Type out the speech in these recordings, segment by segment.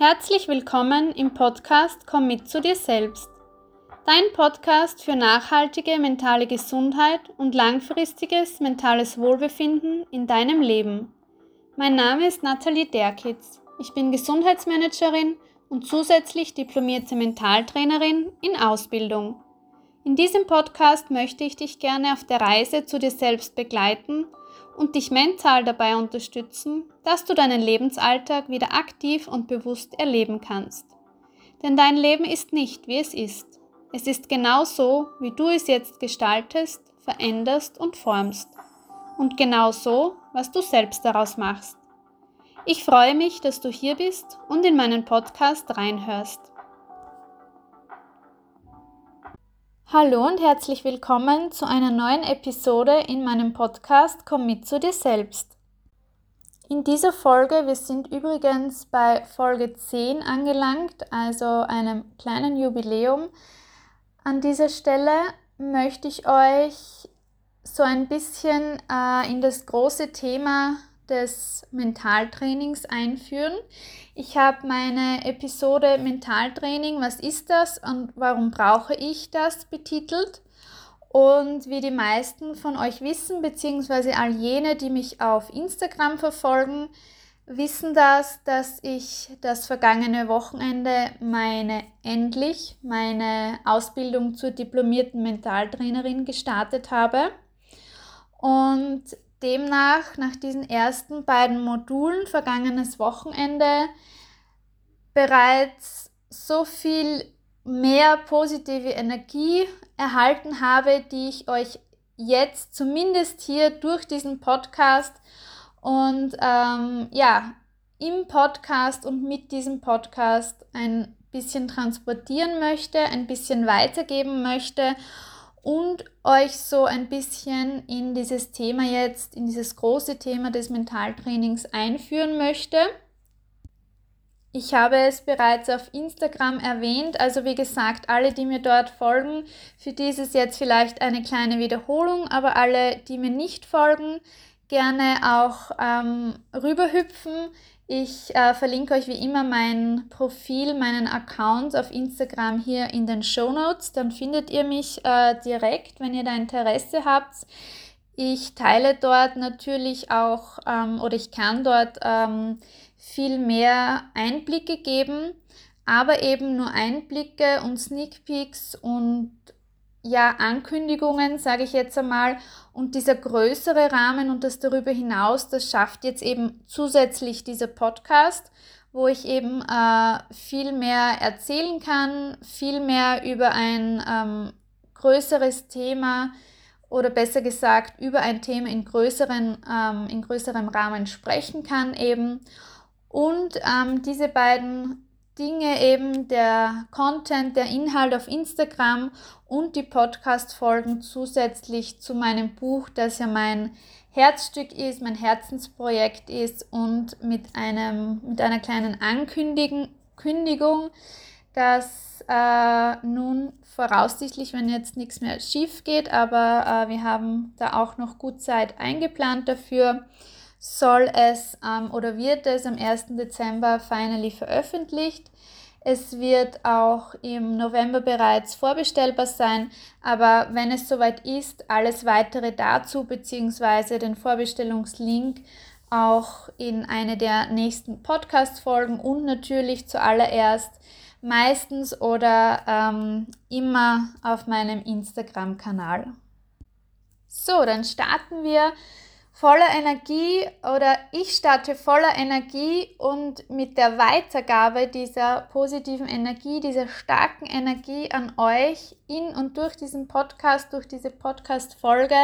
Herzlich willkommen im Podcast Komm mit zu dir selbst. Dein Podcast für nachhaltige mentale Gesundheit und langfristiges mentales Wohlbefinden in deinem Leben. Mein Name ist Nathalie Derkitz. Ich bin Gesundheitsmanagerin und zusätzlich diplomierte Mentaltrainerin in Ausbildung. In diesem Podcast möchte ich dich gerne auf der Reise zu dir selbst begleiten und dich mental dabei unterstützen, dass du deinen Lebensalltag wieder aktiv und bewusst erleben kannst. Denn dein Leben ist nicht, wie es ist. Es ist genau so, wie du es jetzt gestaltest, veränderst und formst. Und genau so, was du selbst daraus machst. Ich freue mich, dass du hier bist und in meinen Podcast reinhörst. Hallo und herzlich willkommen zu einer neuen Episode in meinem Podcast Komm mit zu dir selbst. In dieser Folge, wir sind übrigens bei Folge 10 angelangt, also einem kleinen Jubiläum. An dieser Stelle möchte ich euch so ein bisschen äh, in das große Thema des Mentaltrainings einführen. Ich habe meine Episode Mentaltraining, was ist das und warum brauche ich das betitelt. Und wie die meisten von euch wissen, beziehungsweise all jene, die mich auf Instagram verfolgen, wissen das, dass ich das vergangene Wochenende meine endlich meine Ausbildung zur diplomierten Mentaltrainerin gestartet habe. Und demnach nach diesen ersten beiden Modulen vergangenes Wochenende bereits so viel mehr positive Energie erhalten habe, die ich euch jetzt zumindest hier durch diesen Podcast und ähm, ja, im Podcast und mit diesem Podcast ein bisschen transportieren möchte, ein bisschen weitergeben möchte und euch so ein bisschen in dieses Thema jetzt, in dieses große Thema des Mentaltrainings einführen möchte. Ich habe es bereits auf Instagram erwähnt, also wie gesagt, alle, die mir dort folgen, für die ist es jetzt vielleicht eine kleine Wiederholung, aber alle, die mir nicht folgen, gerne auch ähm, rüberhüpfen. Ich äh, verlinke euch wie immer mein Profil, meinen Account auf Instagram hier in den Show Notes. Dann findet ihr mich äh, direkt, wenn ihr da Interesse habt. Ich teile dort natürlich auch ähm, oder ich kann dort ähm, viel mehr Einblicke geben, aber eben nur Einblicke und Sneak Peeks und ja, Ankündigungen, sage ich jetzt einmal. Und dieser größere Rahmen und das darüber hinaus, das schafft jetzt eben zusätzlich dieser Podcast, wo ich eben äh, viel mehr erzählen kann, viel mehr über ein ähm, größeres Thema oder besser gesagt über ein Thema in, größeren, ähm, in größerem Rahmen sprechen kann eben. Und ähm, diese beiden Dinge eben, der Content, der Inhalt auf Instagram und die Podcast-Folgen zusätzlich zu meinem Buch, das ja mein Herzstück ist, mein Herzensprojekt ist und mit, einem, mit einer kleinen Ankündigung, dass äh, nun voraussichtlich, wenn jetzt nichts mehr schief geht, aber äh, wir haben da auch noch gut Zeit eingeplant dafür, soll es ähm, oder wird es am 1. Dezember finally veröffentlicht. Es wird auch im November bereits vorbestellbar sein, aber wenn es soweit ist, alles weitere dazu bzw. den Vorbestellungslink auch in eine der nächsten Podcast-Folgen und natürlich zuallererst meistens oder ähm, immer auf meinem Instagram-Kanal. So, dann starten wir voller Energie oder ich starte voller Energie und mit der Weitergabe dieser positiven Energie, dieser starken Energie an euch in und durch diesen Podcast, durch diese Podcast-Folge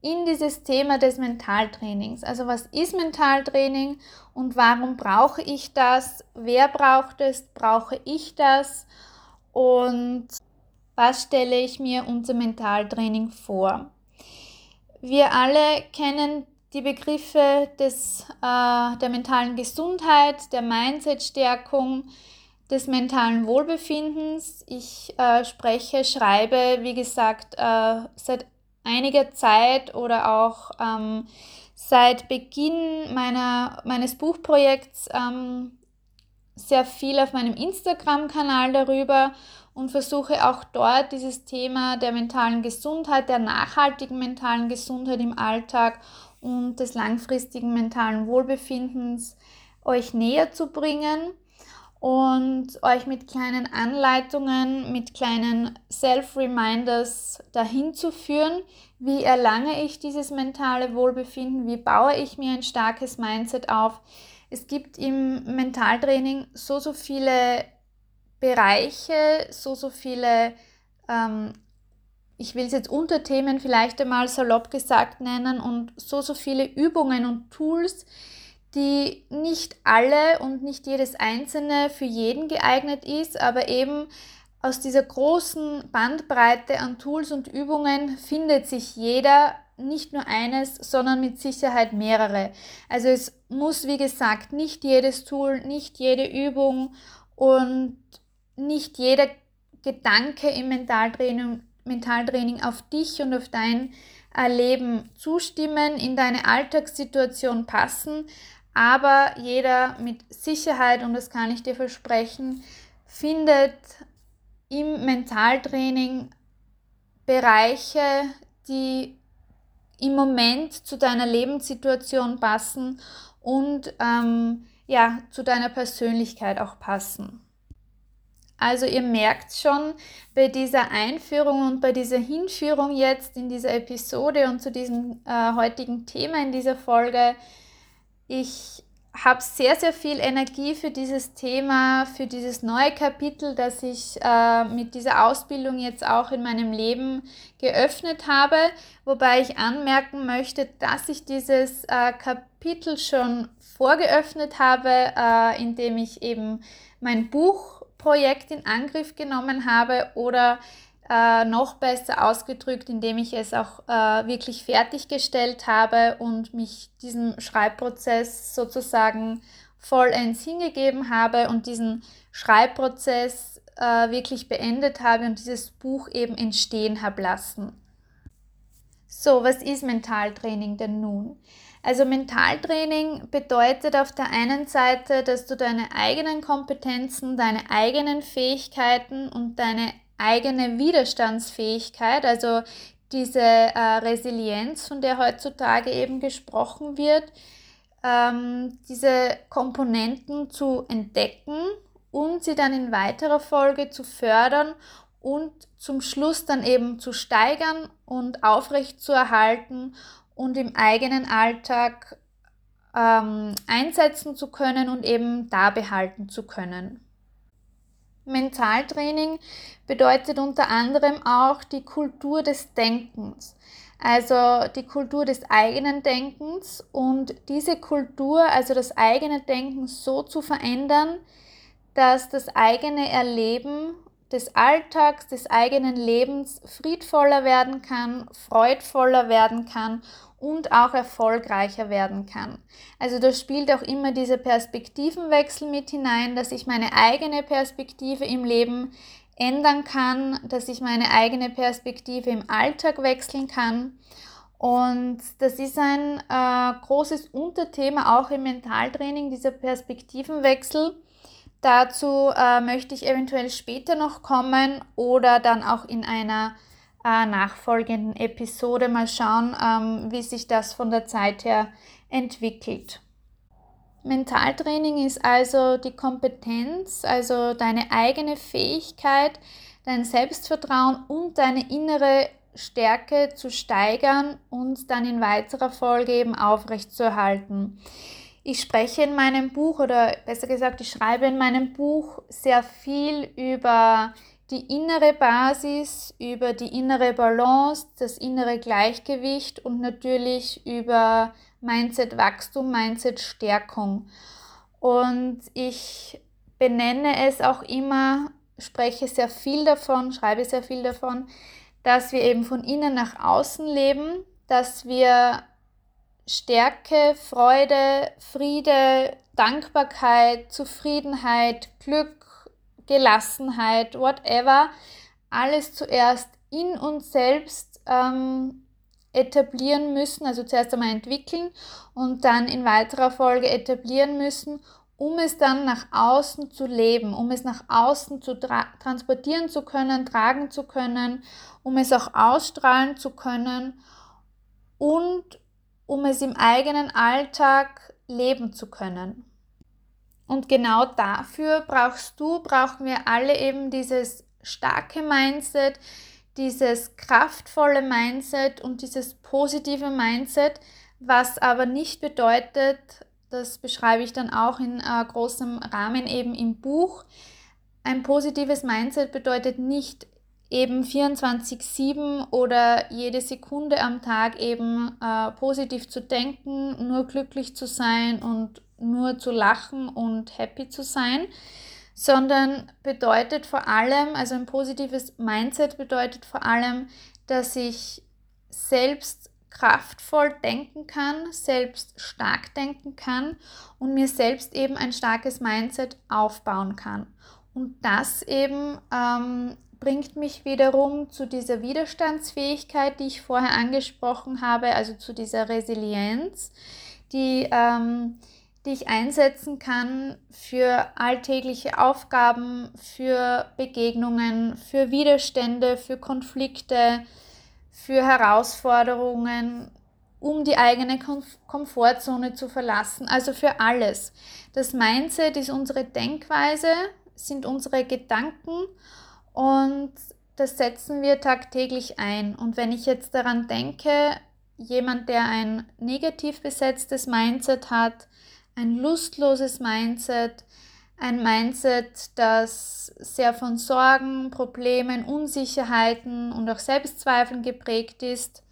in dieses Thema des Mentaltrainings. Also was ist Mentaltraining und warum brauche ich das? Wer braucht es? Brauche ich das? Und was stelle ich mir unter Mentaltraining vor? Wir alle kennen die Begriffe des, äh, der mentalen Gesundheit, der Mindset-Stärkung, des mentalen Wohlbefindens. Ich äh, spreche, schreibe, wie gesagt, äh, seit einiger Zeit oder auch ähm, seit Beginn meiner, meines Buchprojekts ähm, sehr viel auf meinem Instagram-Kanal darüber und versuche auch dort dieses Thema der mentalen Gesundheit, der nachhaltigen mentalen Gesundheit im Alltag und des langfristigen mentalen Wohlbefindens euch näher zu bringen und euch mit kleinen Anleitungen, mit kleinen Self-Reminders dahin zu führen, wie erlange ich dieses mentale Wohlbefinden, wie baue ich mir ein starkes Mindset auf. Es gibt im Mentaltraining so, so viele Bereiche, so, so viele, ähm, ich will es jetzt Unterthemen vielleicht einmal salopp gesagt nennen und so, so viele Übungen und Tools, die nicht alle und nicht jedes einzelne für jeden geeignet ist, aber eben aus dieser großen Bandbreite an Tools und Übungen findet sich jeder nicht nur eines, sondern mit Sicherheit mehrere. Also es muss, wie gesagt, nicht jedes Tool, nicht jede Übung und nicht jeder Gedanke im Mentaltraining, Mentaltraining auf dich und auf dein Leben zustimmen, in deine Alltagssituation passen, aber jeder mit Sicherheit, und das kann ich dir versprechen, findet im Mentaltraining Bereiche, die im Moment zu deiner Lebenssituation passen und ähm, ja, zu deiner Persönlichkeit auch passen. Also ihr merkt schon bei dieser Einführung und bei dieser Hinführung jetzt in dieser Episode und zu diesem äh, heutigen Thema in dieser Folge, ich habe sehr, sehr viel Energie für dieses Thema, für dieses neue Kapitel, das ich äh, mit dieser Ausbildung jetzt auch in meinem Leben geöffnet habe. Wobei ich anmerken möchte, dass ich dieses äh, Kapitel schon vorgeöffnet habe, äh, indem ich eben mein Buchprojekt in Angriff genommen habe oder äh, noch besser ausgedrückt, indem ich es auch äh, wirklich fertiggestellt habe und mich diesem Schreibprozess sozusagen vollends hingegeben habe und diesen Schreibprozess äh, wirklich beendet habe und dieses Buch eben entstehen habe lassen. So, was ist Mentaltraining denn nun? Also Mentaltraining bedeutet auf der einen Seite, dass du deine eigenen Kompetenzen, deine eigenen Fähigkeiten und deine eigene Widerstandsfähigkeit, also diese äh, Resilienz, von der heutzutage eben gesprochen wird, ähm, diese Komponenten zu entdecken und sie dann in weiterer Folge zu fördern und zum Schluss dann eben zu steigern und aufrecht zu erhalten und im eigenen Alltag ähm, einsetzen zu können und eben da behalten zu können. Mentaltraining bedeutet unter anderem auch die Kultur des Denkens, also die Kultur des eigenen Denkens und diese Kultur, also das eigene Denken so zu verändern, dass das eigene Erleben des Alltags, des eigenen Lebens friedvoller werden kann, freudvoller werden kann und auch erfolgreicher werden kann. Also da spielt auch immer dieser Perspektivenwechsel mit hinein, dass ich meine eigene Perspektive im Leben ändern kann, dass ich meine eigene Perspektive im Alltag wechseln kann. Und das ist ein äh, großes Unterthema auch im Mentaltraining, dieser Perspektivenwechsel. Dazu äh, möchte ich eventuell später noch kommen oder dann auch in einer äh, nachfolgenden Episode mal schauen, ähm, wie sich das von der Zeit her entwickelt. Mentaltraining ist also die Kompetenz, also deine eigene Fähigkeit, dein Selbstvertrauen und deine innere Stärke zu steigern und dann in weiterer Folge eben aufrechtzuerhalten. Ich spreche in meinem Buch oder besser gesagt, ich schreibe in meinem Buch sehr viel über die innere Basis, über die innere Balance, das innere Gleichgewicht und natürlich über Mindset-Wachstum, Mindset-Stärkung. Und ich benenne es auch immer, spreche sehr viel davon, schreibe sehr viel davon, dass wir eben von innen nach außen leben, dass wir Stärke, Freude, Friede, Dankbarkeit, Zufriedenheit, Glück, Gelassenheit, whatever, alles zuerst in uns selbst ähm, etablieren müssen, also zuerst einmal entwickeln und dann in weiterer Folge etablieren müssen, um es dann nach außen zu leben, um es nach außen zu tra transportieren zu können, tragen zu können, um es auch ausstrahlen zu können und um es im eigenen Alltag leben zu können. Und genau dafür brauchst du, brauchen wir alle eben dieses starke Mindset, dieses kraftvolle Mindset und dieses positive Mindset, was aber nicht bedeutet, das beschreibe ich dann auch in äh, großem Rahmen eben im Buch, ein positives Mindset bedeutet nicht eben 24-7 oder jede Sekunde am Tag eben äh, positiv zu denken, nur glücklich zu sein und nur zu lachen und happy zu sein, sondern bedeutet vor allem, also ein positives Mindset bedeutet vor allem, dass ich selbst kraftvoll denken kann, selbst stark denken kann und mir selbst eben ein starkes Mindset aufbauen kann. Und das eben ähm, bringt mich wiederum zu dieser Widerstandsfähigkeit, die ich vorher angesprochen habe, also zu dieser Resilienz, die ähm, die ich einsetzen kann für alltägliche Aufgaben, für Begegnungen, für Widerstände, für Konflikte, für Herausforderungen, um die eigene Komfortzone zu verlassen, also für alles. Das Mindset ist unsere Denkweise, sind unsere Gedanken und das setzen wir tagtäglich ein. Und wenn ich jetzt daran denke, jemand, der ein negativ besetztes Mindset hat, ein lustloses Mindset, ein Mindset, das sehr von Sorgen, Problemen, Unsicherheiten und auch Selbstzweifeln geprägt ist,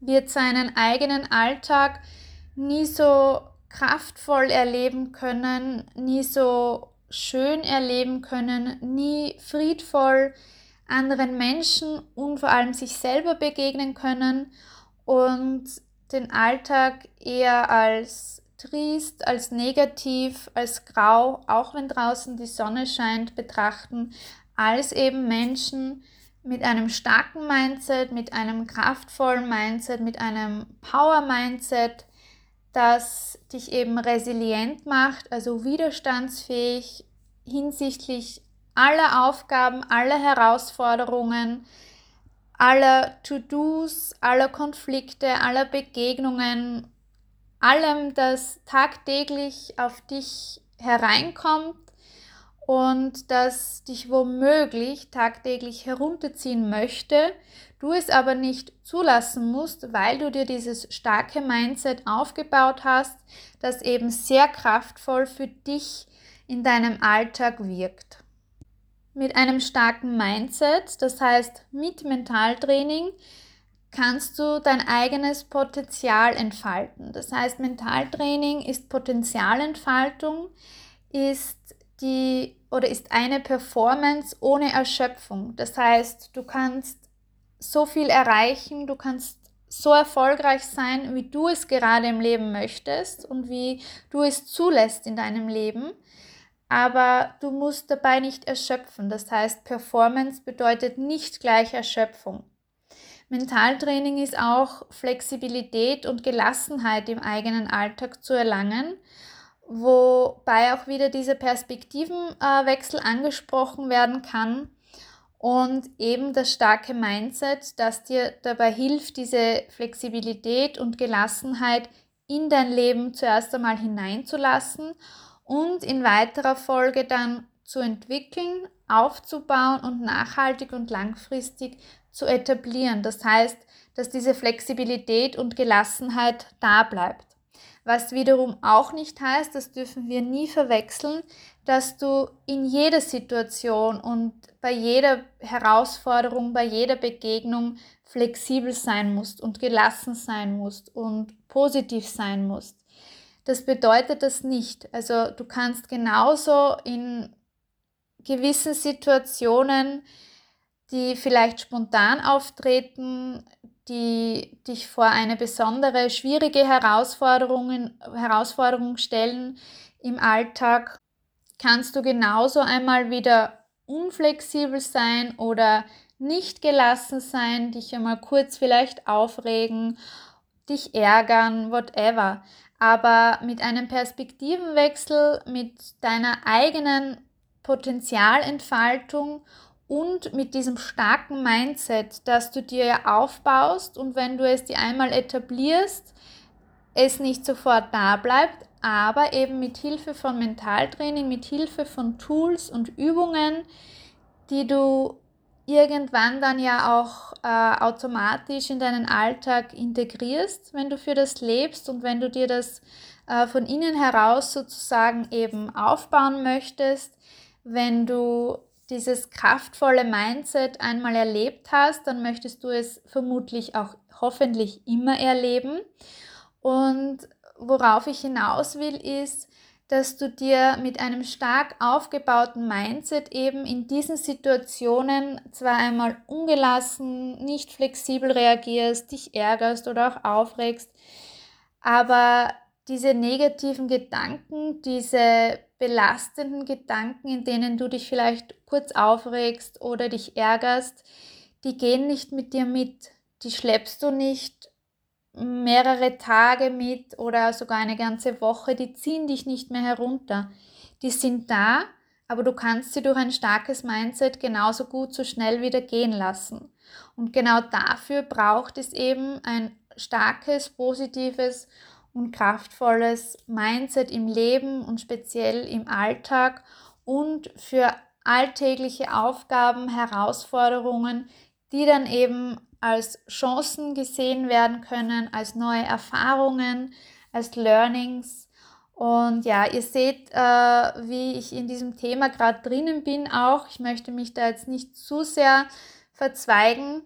wird seinen eigenen Alltag nie so kraftvoll erleben können, nie so schön erleben können, nie friedvoll anderen Menschen und vor allem sich selber begegnen können und den Alltag eher als triest, als negativ, als grau, auch wenn draußen die Sonne scheint, betrachten, als eben Menschen mit einem starken Mindset, mit einem kraftvollen Mindset, mit einem Power-Mindset, das dich eben resilient macht, also widerstandsfähig hinsichtlich aller Aufgaben, aller Herausforderungen, aller To-Dos, aller Konflikte, aller Begegnungen allem, das tagtäglich auf dich hereinkommt und das dich womöglich tagtäglich herunterziehen möchte, du es aber nicht zulassen musst, weil du dir dieses starke Mindset aufgebaut hast, das eben sehr kraftvoll für dich in deinem Alltag wirkt. Mit einem starken Mindset, das heißt mit Mentaltraining, kannst du dein eigenes Potenzial entfalten. Das heißt, Mentaltraining ist Potenzialentfaltung, ist die oder ist eine Performance ohne Erschöpfung. Das heißt, du kannst so viel erreichen, du kannst so erfolgreich sein, wie du es gerade im Leben möchtest und wie du es zulässt in deinem Leben. Aber du musst dabei nicht erschöpfen. Das heißt, Performance bedeutet nicht gleich Erschöpfung. Mentaltraining ist auch Flexibilität und Gelassenheit im eigenen Alltag zu erlangen, wobei auch wieder dieser Perspektivenwechsel angesprochen werden kann und eben das starke Mindset, das dir dabei hilft, diese Flexibilität und Gelassenheit in dein Leben zuerst einmal hineinzulassen und in weiterer Folge dann zu entwickeln, aufzubauen und nachhaltig und langfristig zu etablieren. Das heißt, dass diese Flexibilität und Gelassenheit da bleibt. Was wiederum auch nicht heißt, das dürfen wir nie verwechseln, dass du in jeder Situation und bei jeder Herausforderung, bei jeder Begegnung flexibel sein musst und gelassen sein musst und positiv sein musst. Das bedeutet das nicht. Also du kannst genauso in gewissen Situationen die vielleicht spontan auftreten, die dich vor eine besondere, schwierige Herausforderung, Herausforderung stellen im Alltag, kannst du genauso einmal wieder unflexibel sein oder nicht gelassen sein, dich einmal kurz vielleicht aufregen, dich ärgern, whatever. Aber mit einem Perspektivenwechsel, mit deiner eigenen Potenzialentfaltung und mit diesem starken Mindset, das du dir aufbaust und wenn du es dir einmal etablierst, es nicht sofort da bleibt, aber eben mit Hilfe von Mentaltraining, mit Hilfe von Tools und Übungen, die du irgendwann dann ja auch äh, automatisch in deinen Alltag integrierst, wenn du für das lebst und wenn du dir das äh, von innen heraus sozusagen eben aufbauen möchtest, wenn du dieses kraftvolle Mindset einmal erlebt hast, dann möchtest du es vermutlich auch hoffentlich immer erleben. Und worauf ich hinaus will, ist, dass du dir mit einem stark aufgebauten Mindset eben in diesen Situationen zwar einmal ungelassen, nicht flexibel reagierst, dich ärgerst oder auch aufregst, aber diese negativen Gedanken, diese belastenden Gedanken, in denen du dich vielleicht kurz aufregst oder dich ärgerst, die gehen nicht mit dir mit. Die schleppst du nicht mehrere Tage mit oder sogar eine ganze Woche, die ziehen dich nicht mehr herunter. Die sind da, aber du kannst sie durch ein starkes Mindset genauso gut so schnell wieder gehen lassen. Und genau dafür braucht es eben ein starkes, positives und kraftvolles Mindset im Leben und speziell im Alltag und für alltägliche Aufgaben, Herausforderungen, die dann eben als Chancen gesehen werden können, als neue Erfahrungen, als Learnings. Und ja, ihr seht, äh, wie ich in diesem Thema gerade drinnen bin auch. Ich möchte mich da jetzt nicht zu sehr verzweigen,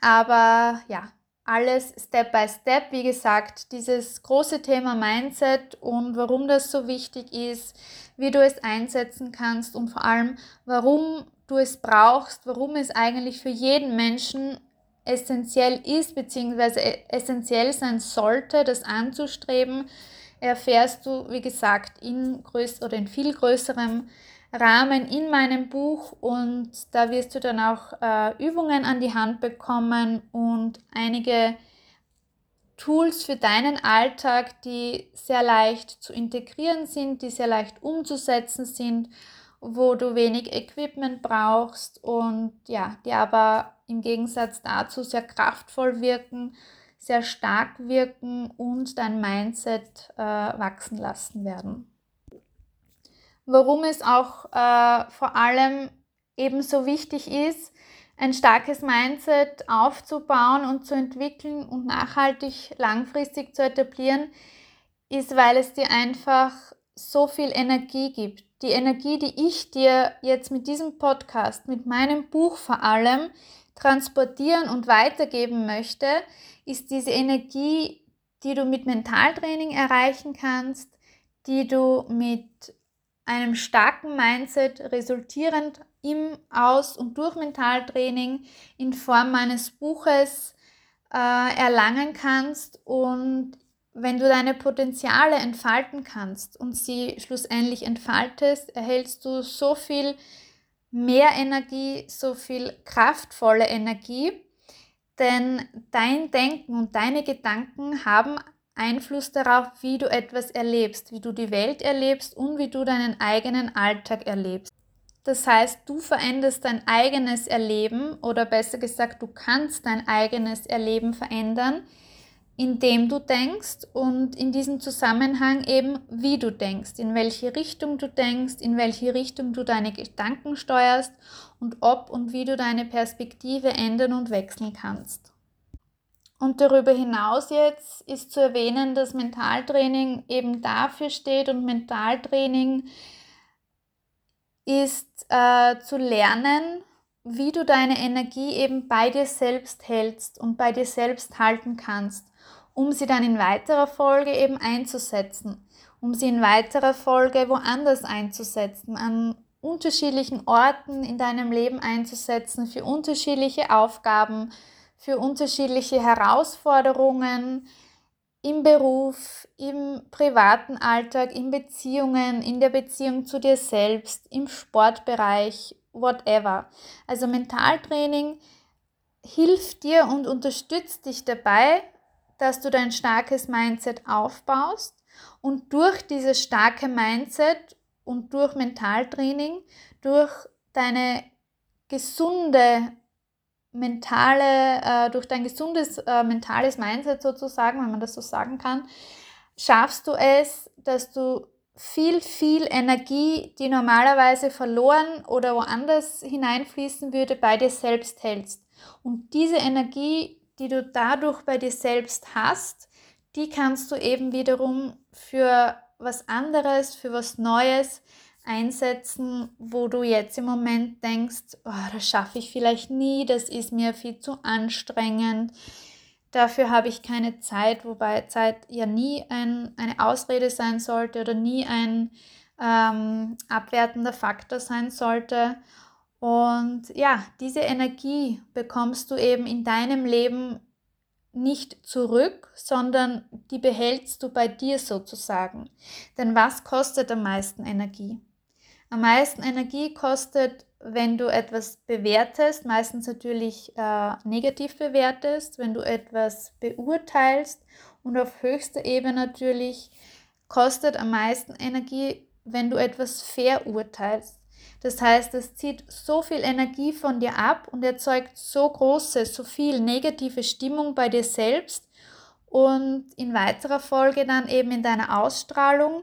aber ja, alles Step by Step. Wie gesagt, dieses große Thema Mindset und warum das so wichtig ist, wie du es einsetzen kannst und vor allem, warum du es brauchst, warum es eigentlich für jeden Menschen essentiell ist bzw. essentiell sein sollte, das anzustreben, erfährst du, wie gesagt, in größ oder in viel größerem Rahmen in meinem Buch und da wirst du dann auch äh, Übungen an die Hand bekommen und einige Tools für deinen Alltag, die sehr leicht zu integrieren sind, die sehr leicht umzusetzen sind, wo du wenig Equipment brauchst und ja, die aber im Gegensatz dazu sehr kraftvoll wirken, sehr stark wirken und dein Mindset äh, wachsen lassen werden warum es auch äh, vor allem ebenso wichtig ist, ein starkes Mindset aufzubauen und zu entwickeln und nachhaltig langfristig zu etablieren, ist, weil es dir einfach so viel Energie gibt. Die Energie, die ich dir jetzt mit diesem Podcast, mit meinem Buch vor allem transportieren und weitergeben möchte, ist diese Energie, die du mit Mentaltraining erreichen kannst, die du mit einem starken Mindset resultierend im Aus- und durch Mentaltraining in Form meines Buches äh, erlangen kannst und wenn du deine Potenziale entfalten kannst und sie schlussendlich entfaltest, erhältst du so viel mehr Energie, so viel kraftvolle Energie, denn dein Denken und deine Gedanken haben Einfluss darauf, wie du etwas erlebst, wie du die Welt erlebst und wie du deinen eigenen Alltag erlebst. Das heißt, du veränderst dein eigenes Erleben oder besser gesagt, du kannst dein eigenes Erleben verändern, indem du denkst und in diesem Zusammenhang eben, wie du denkst, in welche Richtung du denkst, in welche Richtung du deine Gedanken steuerst und ob und wie du deine Perspektive ändern und wechseln kannst. Und darüber hinaus jetzt ist zu erwähnen, dass Mentaltraining eben dafür steht und Mentaltraining ist äh, zu lernen, wie du deine Energie eben bei dir selbst hältst und bei dir selbst halten kannst, um sie dann in weiterer Folge eben einzusetzen, um sie in weiterer Folge woanders einzusetzen, an unterschiedlichen Orten in deinem Leben einzusetzen, für unterschiedliche Aufgaben, für unterschiedliche Herausforderungen im Beruf, im privaten Alltag, in Beziehungen, in der Beziehung zu dir selbst, im Sportbereich, whatever. Also Mentaltraining hilft dir und unterstützt dich dabei, dass du dein starkes Mindset aufbaust und durch dieses starke Mindset und durch Mentaltraining, durch deine gesunde mentale, äh, durch dein gesundes äh, mentales Mindset sozusagen, wenn man das so sagen kann, schaffst du es, dass du viel, viel Energie, die normalerweise verloren oder woanders hineinfließen würde, bei dir selbst hältst. Und diese Energie, die du dadurch bei dir selbst hast, die kannst du eben wiederum für was anderes, für was Neues einsetzen, wo du jetzt im Moment denkst, oh, das schaffe ich vielleicht nie, das ist mir viel zu anstrengend, dafür habe ich keine Zeit, wobei Zeit ja nie ein, eine Ausrede sein sollte oder nie ein ähm, abwertender Faktor sein sollte. Und ja, diese Energie bekommst du eben in deinem Leben nicht zurück, sondern die behältst du bei dir sozusagen. Denn was kostet am meisten Energie? Am meisten Energie kostet, wenn du etwas bewertest, meistens natürlich äh, negativ bewertest, wenn du etwas beurteilst und auf höchster Ebene natürlich kostet am meisten Energie, wenn du etwas verurteilst. Das heißt, es zieht so viel Energie von dir ab und erzeugt so große, so viel negative Stimmung bei dir selbst und in weiterer Folge dann eben in deiner Ausstrahlung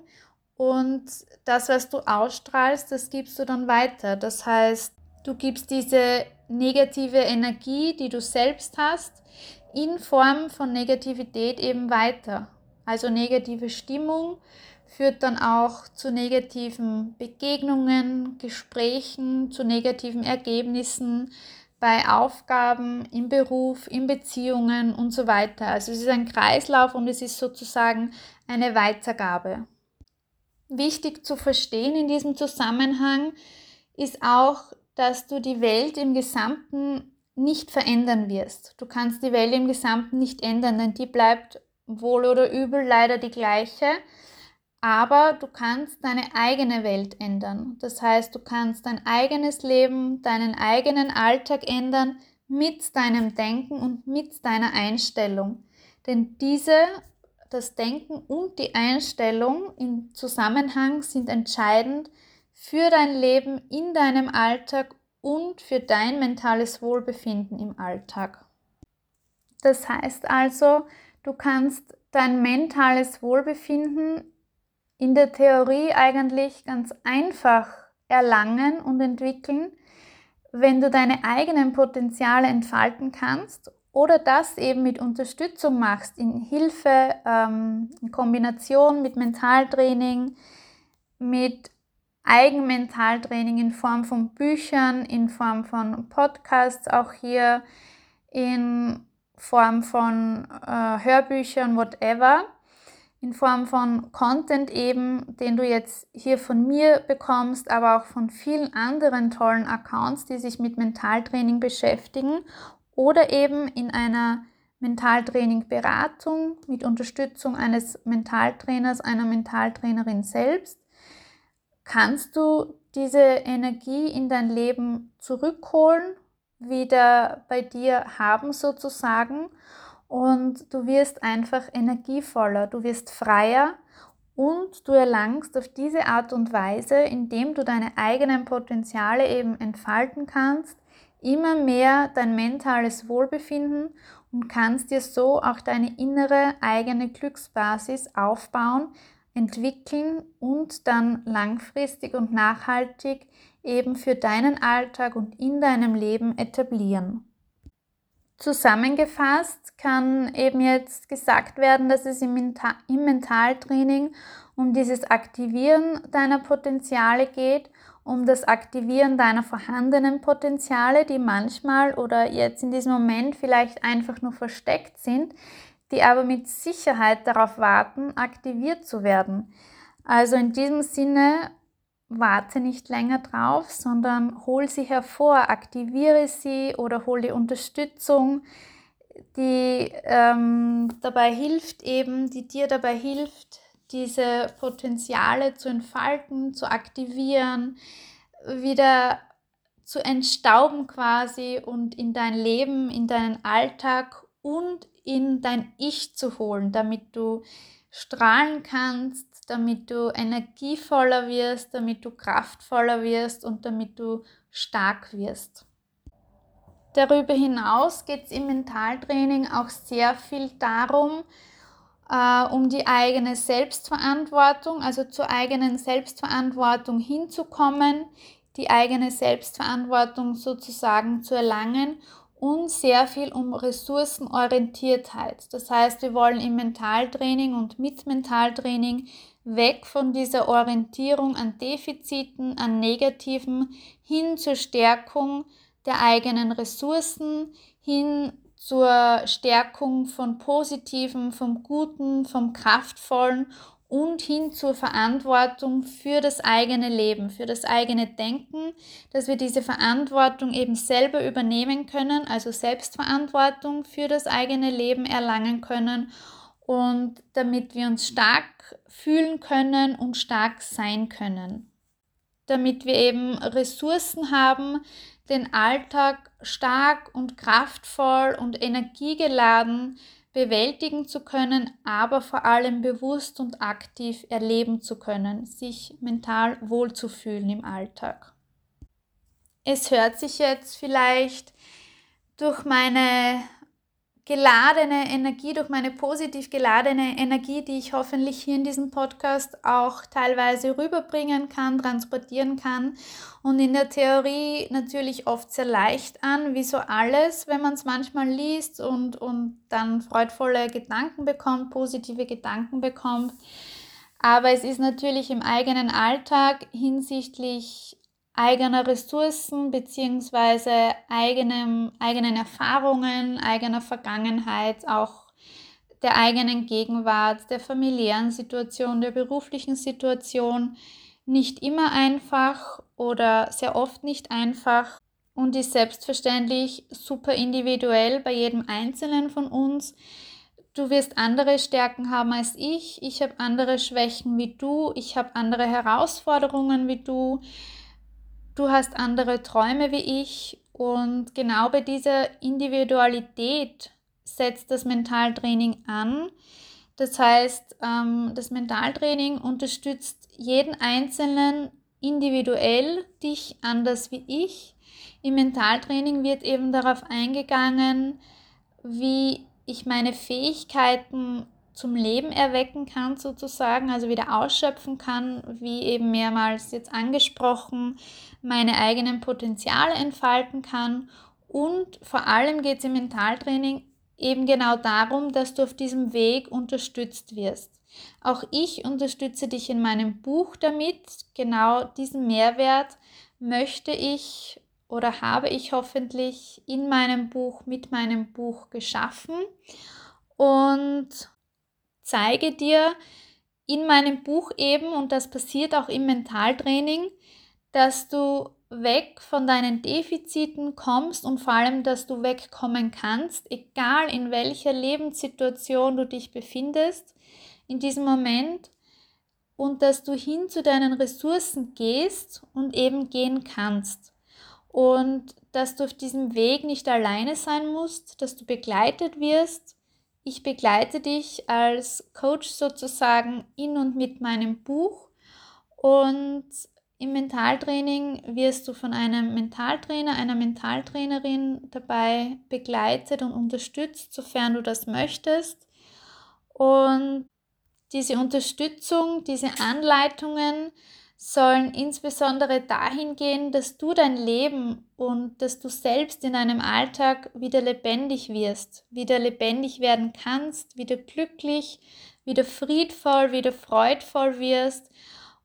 und das, was du ausstrahlst, das gibst du dann weiter. Das heißt, du gibst diese negative Energie, die du selbst hast, in Form von Negativität eben weiter. Also negative Stimmung führt dann auch zu negativen Begegnungen, Gesprächen, zu negativen Ergebnissen bei Aufgaben, im Beruf, in Beziehungen und so weiter. Also es ist ein Kreislauf und es ist sozusagen eine Weitergabe. Wichtig zu verstehen in diesem Zusammenhang ist auch, dass du die Welt im Gesamten nicht verändern wirst. Du kannst die Welt im Gesamten nicht ändern, denn die bleibt wohl oder übel leider die gleiche. Aber du kannst deine eigene Welt ändern. Das heißt, du kannst dein eigenes Leben, deinen eigenen Alltag ändern mit deinem Denken und mit deiner Einstellung. Denn diese das Denken und die Einstellung im Zusammenhang sind entscheidend für dein Leben in deinem Alltag und für dein mentales Wohlbefinden im Alltag. Das heißt also, du kannst dein mentales Wohlbefinden in der Theorie eigentlich ganz einfach erlangen und entwickeln, wenn du deine eigenen Potenziale entfalten kannst oder das eben mit Unterstützung machst, in Hilfe, ähm, in Kombination mit Mentaltraining, mit Eigenmentaltraining in Form von Büchern, in Form von Podcasts, auch hier in Form von äh, Hörbüchern, whatever, in Form von Content eben, den du jetzt hier von mir bekommst, aber auch von vielen anderen tollen Accounts, die sich mit Mentaltraining beschäftigen oder eben in einer Mentaltraining-Beratung mit Unterstützung eines Mentaltrainers, einer Mentaltrainerin selbst, kannst du diese Energie in dein Leben zurückholen, wieder bei dir haben sozusagen? Und du wirst einfach energievoller, du wirst freier und du erlangst auf diese Art und Weise, indem du deine eigenen Potenziale eben entfalten kannst, immer mehr dein mentales Wohlbefinden und kannst dir so auch deine innere eigene Glücksbasis aufbauen, entwickeln und dann langfristig und nachhaltig eben für deinen Alltag und in deinem Leben etablieren. Zusammengefasst kann eben jetzt gesagt werden, dass es im, Mental im Mentaltraining um dieses Aktivieren deiner Potenziale geht um das Aktivieren deiner vorhandenen Potenziale, die manchmal oder jetzt in diesem Moment vielleicht einfach nur versteckt sind, die aber mit Sicherheit darauf warten, aktiviert zu werden. Also in diesem Sinne, warte nicht länger drauf, sondern hol sie hervor, aktiviere sie oder hol die Unterstützung, die ähm, dabei hilft eben, die dir dabei hilft, diese Potenziale zu entfalten, zu aktivieren, wieder zu entstauben quasi und in dein Leben, in deinen Alltag und in dein Ich zu holen, damit du strahlen kannst, damit du energievoller wirst, damit du kraftvoller wirst und damit du stark wirst. Darüber hinaus geht es im Mentaltraining auch sehr viel darum, äh, um die eigene Selbstverantwortung, also zur eigenen Selbstverantwortung hinzukommen, die eigene Selbstverantwortung sozusagen zu erlangen und sehr viel um Ressourcenorientiertheit. Das heißt, wir wollen im Mentaltraining und mit Mentaltraining weg von dieser Orientierung an Defiziten, an Negativen hin zur Stärkung der eigenen Ressourcen, hin zur Stärkung von Positiven, vom Guten, vom Kraftvollen und hin zur Verantwortung für das eigene Leben, für das eigene Denken, dass wir diese Verantwortung eben selber übernehmen können, also Selbstverantwortung für das eigene Leben erlangen können und damit wir uns stark fühlen können und stark sein können. Damit wir eben Ressourcen haben, den Alltag stark und kraftvoll und energiegeladen bewältigen zu können, aber vor allem bewusst und aktiv erleben zu können, sich mental wohlzufühlen im Alltag. Es hört sich jetzt vielleicht durch meine geladene Energie, durch meine positiv geladene Energie, die ich hoffentlich hier in diesem Podcast auch teilweise rüberbringen kann, transportieren kann und in der Theorie natürlich oft sehr leicht an, wie so alles, wenn man es manchmal liest und, und dann freudvolle Gedanken bekommt, positive Gedanken bekommt. Aber es ist natürlich im eigenen Alltag hinsichtlich eigener Ressourcen beziehungsweise eigenen Erfahrungen, eigener Vergangenheit, auch der eigenen Gegenwart, der familiären Situation, der beruflichen Situation nicht immer einfach oder sehr oft nicht einfach und ist selbstverständlich super individuell bei jedem Einzelnen von uns. Du wirst andere Stärken haben als ich, ich habe andere Schwächen wie du, ich habe andere Herausforderungen wie du du hast andere Träume wie ich und genau bei dieser Individualität setzt das Mentaltraining an. Das heißt, ähm, das Mentaltraining unterstützt jeden Einzelnen individuell, dich anders wie ich. Im Mentaltraining wird eben darauf eingegangen, wie ich meine Fähigkeiten zum Leben erwecken kann, sozusagen, also wieder ausschöpfen kann, wie eben mehrmals jetzt angesprochen, meine eigenen Potenziale entfalten kann. Und vor allem geht es im Mentaltraining eben genau darum, dass du auf diesem Weg unterstützt wirst. Auch ich unterstütze dich in meinem Buch damit. Genau diesen Mehrwert möchte ich oder habe ich hoffentlich in meinem Buch, mit meinem Buch geschaffen. Und zeige dir in meinem Buch eben, und das passiert auch im Mentaltraining, dass du weg von deinen Defiziten kommst und vor allem, dass du wegkommen kannst, egal in welcher Lebenssituation du dich befindest in diesem Moment. Und dass du hin zu deinen Ressourcen gehst und eben gehen kannst. Und dass du auf diesem Weg nicht alleine sein musst, dass du begleitet wirst. Ich begleite dich als Coach sozusagen in und mit meinem Buch. Und im Mentaltraining wirst du von einem Mentaltrainer, einer Mentaltrainerin dabei begleitet und unterstützt, sofern du das möchtest. Und diese Unterstützung, diese Anleitungen sollen insbesondere dahin gehen, dass du dein Leben und dass du selbst in deinem Alltag wieder lebendig wirst, wieder lebendig werden kannst, wieder glücklich, wieder friedvoll, wieder freudvoll wirst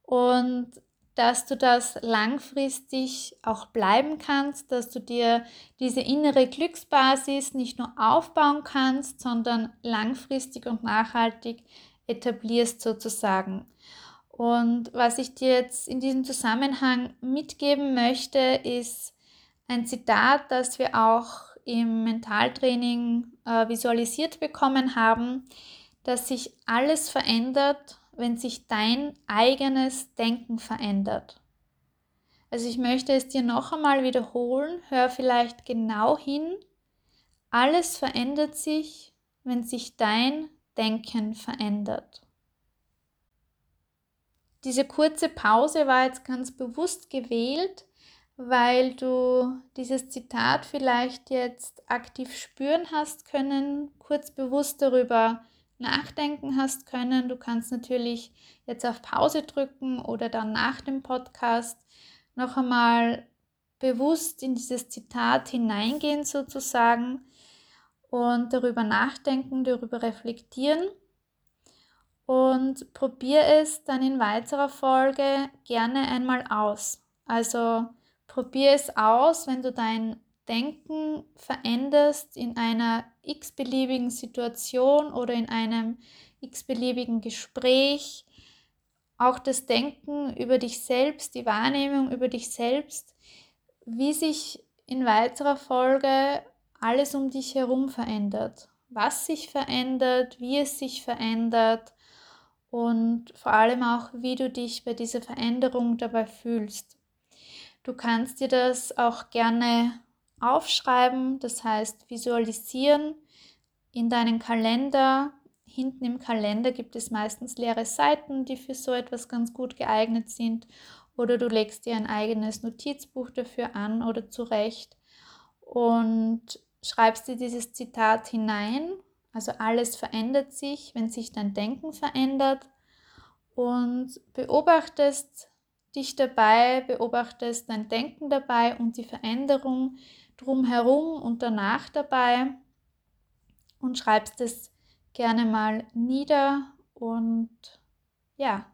und dass du das langfristig auch bleiben kannst, dass du dir diese innere Glücksbasis nicht nur aufbauen kannst, sondern langfristig und nachhaltig etablierst sozusagen. Und was ich dir jetzt in diesem Zusammenhang mitgeben möchte, ist ein Zitat, das wir auch im Mentaltraining äh, visualisiert bekommen haben, dass sich alles verändert, wenn sich dein eigenes Denken verändert. Also ich möchte es dir noch einmal wiederholen, hör vielleicht genau hin. Alles verändert sich, wenn sich dein Denken verändert. Diese kurze Pause war jetzt ganz bewusst gewählt, weil du dieses Zitat vielleicht jetzt aktiv spüren hast können, kurz bewusst darüber nachdenken hast können. Du kannst natürlich jetzt auf Pause drücken oder dann nach dem Podcast noch einmal bewusst in dieses Zitat hineingehen sozusagen und darüber nachdenken, darüber reflektieren und probier es dann in weiterer Folge gerne einmal aus. Also probier es aus, wenn du dein Denken veränderst in einer x-beliebigen Situation oder in einem x-beliebigen Gespräch. Auch das Denken über dich selbst, die Wahrnehmung über dich selbst, wie sich in weiterer Folge alles um dich herum verändert. Was sich verändert, wie es sich verändert und vor allem auch, wie du dich bei dieser Veränderung dabei fühlst. Du kannst dir das auch gerne aufschreiben, das heißt visualisieren in deinen Kalender. Hinten im Kalender gibt es meistens leere Seiten, die für so etwas ganz gut geeignet sind. Oder du legst dir ein eigenes Notizbuch dafür an oder zurecht und schreibst dir dieses Zitat hinein also alles verändert sich, wenn sich dein Denken verändert und beobachtest dich dabei, beobachtest dein Denken dabei und die Veränderung drumherum und danach dabei und schreibst es gerne mal nieder und ja,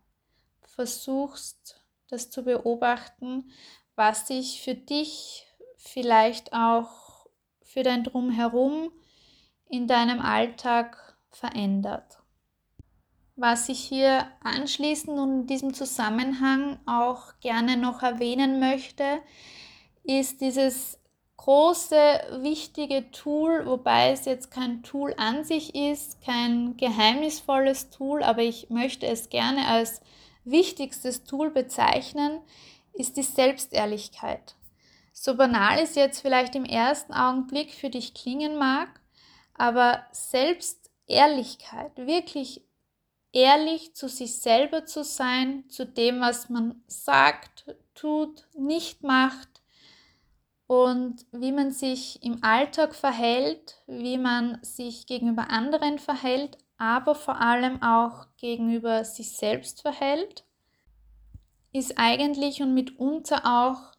versuchst das zu beobachten, was sich für dich vielleicht auch für dein Drumherum in deinem Alltag verändert. Was ich hier anschließend und in diesem Zusammenhang auch gerne noch erwähnen möchte, ist dieses große, wichtige Tool, wobei es jetzt kein Tool an sich ist, kein geheimnisvolles Tool, aber ich möchte es gerne als wichtigstes Tool bezeichnen, ist die Selbstehrlichkeit. So banal es jetzt vielleicht im ersten Augenblick für dich klingen mag, aber selbst Ehrlichkeit, wirklich ehrlich zu sich selber zu sein, zu dem, was man sagt, tut, nicht macht und wie man sich im Alltag verhält, wie man sich gegenüber anderen verhält, aber vor allem auch gegenüber sich selbst verhält, ist eigentlich und mitunter auch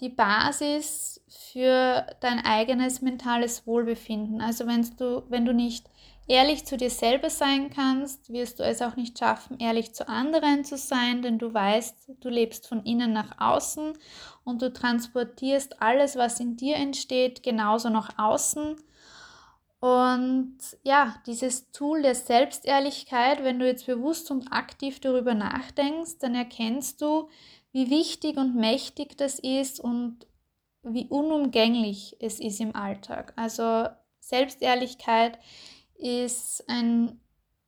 die Basis für dein eigenes mentales Wohlbefinden. Also wenn du, wenn du nicht ehrlich zu dir selber sein kannst, wirst du es auch nicht schaffen, ehrlich zu anderen zu sein, denn du weißt, du lebst von innen nach außen und du transportierst alles, was in dir entsteht, genauso nach außen. Und ja, dieses Tool der Selbstehrlichkeit, wenn du jetzt bewusst und aktiv darüber nachdenkst, dann erkennst du, wie wichtig und mächtig das ist und wie unumgänglich es ist im Alltag. Also Selbstehrlichkeit ist ein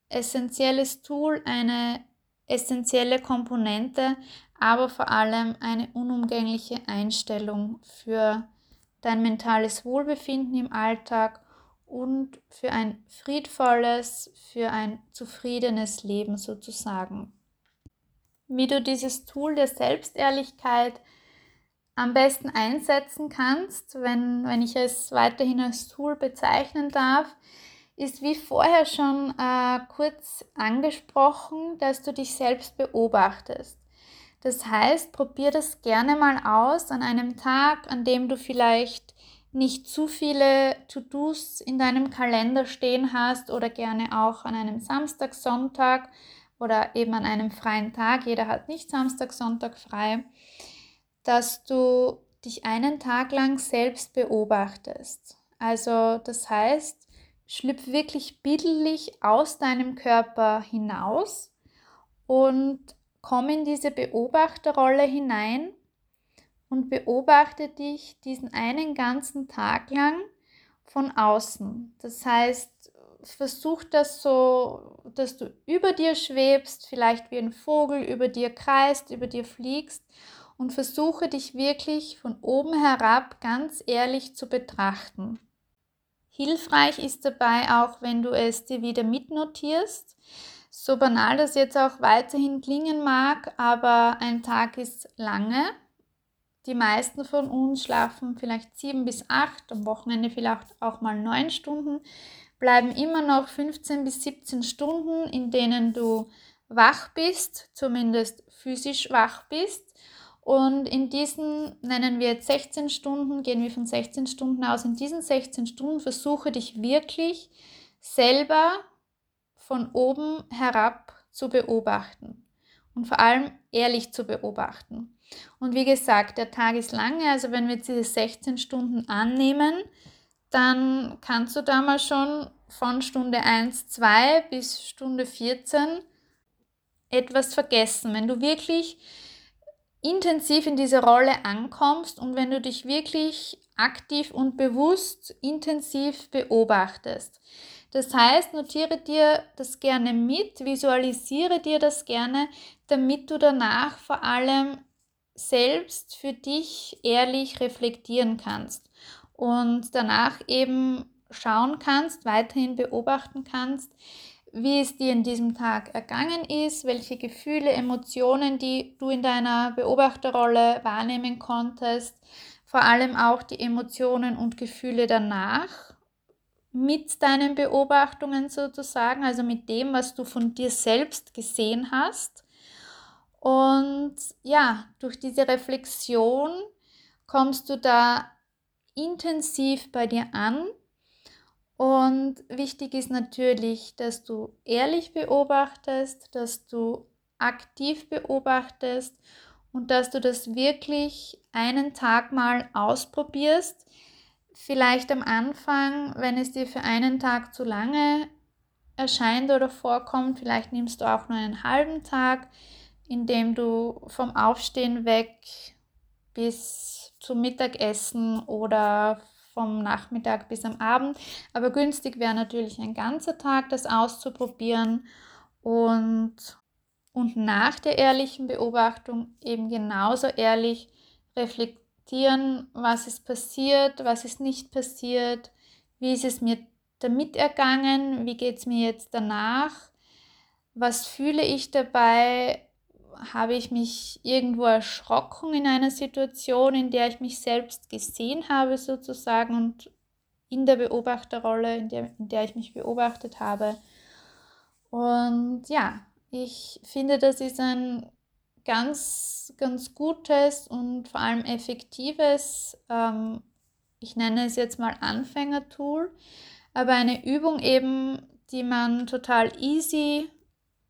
essentielles Tool, eine essentielle Komponente, aber vor allem eine unumgängliche Einstellung für dein mentales Wohlbefinden im Alltag und für ein friedvolles, für ein zufriedenes Leben sozusagen. Wie du dieses Tool der Selbstehrlichkeit am besten einsetzen kannst, wenn, wenn ich es weiterhin als Tool bezeichnen darf, ist wie vorher schon äh, kurz angesprochen, dass du dich selbst beobachtest. Das heißt, probier das gerne mal aus an einem Tag, an dem du vielleicht nicht zu viele To-Dos in deinem Kalender stehen hast oder gerne auch an einem Samstag, Sonntag, oder eben an einem freien Tag, jeder hat nicht Samstag, Sonntag frei, dass du dich einen Tag lang selbst beobachtest. Also das heißt, schlüpf wirklich bildlich aus deinem Körper hinaus und komm in diese Beobachterrolle hinein und beobachte dich diesen einen ganzen Tag lang von außen. Das heißt, versuch das so, dass du über dir schwebst, vielleicht wie ein Vogel über dir kreist, über dir fliegst und versuche dich wirklich von oben herab ganz ehrlich zu betrachten. Hilfreich ist dabei auch, wenn du es dir wieder mitnotierst. So banal das jetzt auch weiterhin klingen mag, aber ein Tag ist lange. Die meisten von uns schlafen vielleicht sieben bis acht, am Wochenende vielleicht auch mal neun Stunden, bleiben immer noch 15 bis 17 Stunden, in denen du wach bist, zumindest physisch wach bist. Und in diesen nennen wir jetzt 16 Stunden, gehen wir von 16 Stunden aus. In diesen 16 Stunden versuche dich wirklich selber von oben herab zu beobachten und vor allem ehrlich zu beobachten. Und wie gesagt, der Tag ist lange, also wenn wir jetzt diese 16 Stunden annehmen, dann kannst du da mal schon von Stunde 1, 2 bis Stunde 14 etwas vergessen. Wenn du wirklich intensiv in diese Rolle ankommst und wenn du dich wirklich aktiv und bewusst intensiv beobachtest. Das heißt, notiere dir das gerne mit, visualisiere dir das gerne, damit du danach vor allem selbst für dich ehrlich reflektieren kannst und danach eben schauen kannst, weiterhin beobachten kannst, wie es dir in diesem Tag ergangen ist, welche Gefühle, Emotionen, die du in deiner Beobachterrolle wahrnehmen konntest, vor allem auch die Emotionen und Gefühle danach mit deinen Beobachtungen sozusagen, also mit dem, was du von dir selbst gesehen hast. Und ja, durch diese Reflexion kommst du da intensiv bei dir an und wichtig ist natürlich, dass du ehrlich beobachtest, dass du aktiv beobachtest und dass du das wirklich einen Tag mal ausprobierst. Vielleicht am Anfang, wenn es dir für einen Tag zu lange erscheint oder vorkommt, vielleicht nimmst du auch nur einen halben Tag, indem du vom Aufstehen weg bis zum Mittagessen oder vom Nachmittag bis am Abend. Aber günstig wäre natürlich ein ganzer Tag, das auszuprobieren und, und nach der ehrlichen Beobachtung eben genauso ehrlich reflektieren, was ist passiert, was ist nicht passiert, wie ist es mir damit ergangen, wie geht es mir jetzt danach, was fühle ich dabei, habe ich mich irgendwo erschrocken in einer Situation, in der ich mich selbst gesehen habe sozusagen und in der Beobachterrolle, in der, in der ich mich beobachtet habe. Und ja, ich finde, das ist ein ganz, ganz gutes und vor allem effektives, ähm, ich nenne es jetzt mal Anfängertool, aber eine Übung eben, die man total easy